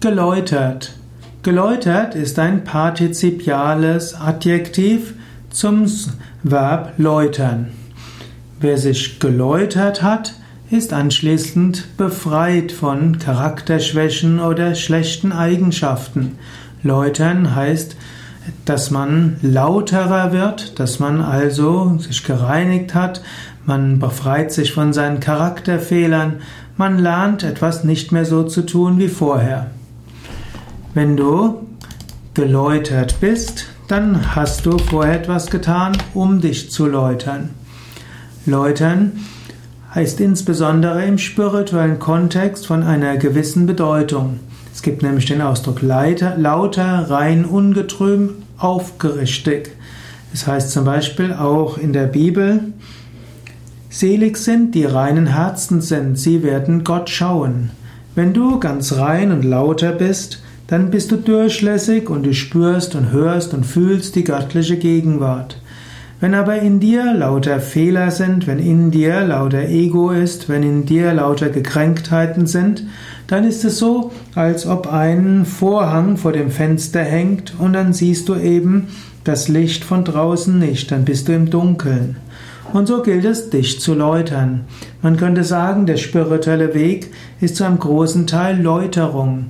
Geläutert. Geläutert ist ein partizipiales Adjektiv zum Verb läutern. Wer sich geläutert hat, ist anschließend befreit von Charakterschwächen oder schlechten Eigenschaften. Läutern heißt, dass man lauterer wird, dass man also sich gereinigt hat, man befreit sich von seinen Charakterfehlern, man lernt etwas nicht mehr so zu tun wie vorher. Wenn du geläutert bist, dann hast du vorher etwas getan, um dich zu läutern. Läutern heißt insbesondere im spirituellen Kontext von einer gewissen Bedeutung. Es gibt nämlich den Ausdruck leiter, lauter, rein, ungetrüb, aufgerichtet. Es heißt zum Beispiel auch in der Bibel, Selig sind, die reinen Herzen sind, sie werden Gott schauen. Wenn du ganz rein und lauter bist, dann bist du durchlässig und du spürst und hörst und fühlst die göttliche Gegenwart. Wenn aber in dir lauter Fehler sind, wenn in dir lauter Ego ist, wenn in dir lauter Gekränktheiten sind, dann ist es so, als ob ein Vorhang vor dem Fenster hängt und dann siehst du eben das Licht von draußen nicht, dann bist du im Dunkeln. Und so gilt es, dich zu läutern. Man könnte sagen, der spirituelle Weg ist zu einem großen Teil Läuterung.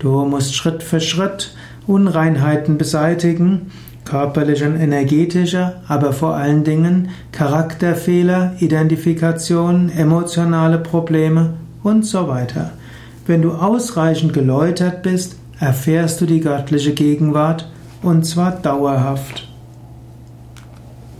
Du musst Schritt für Schritt Unreinheiten beseitigen, körperliche und energetische, aber vor allen Dingen Charakterfehler, Identifikation, emotionale Probleme und so weiter. Wenn du ausreichend geläutert bist, erfährst du die göttliche Gegenwart und zwar dauerhaft.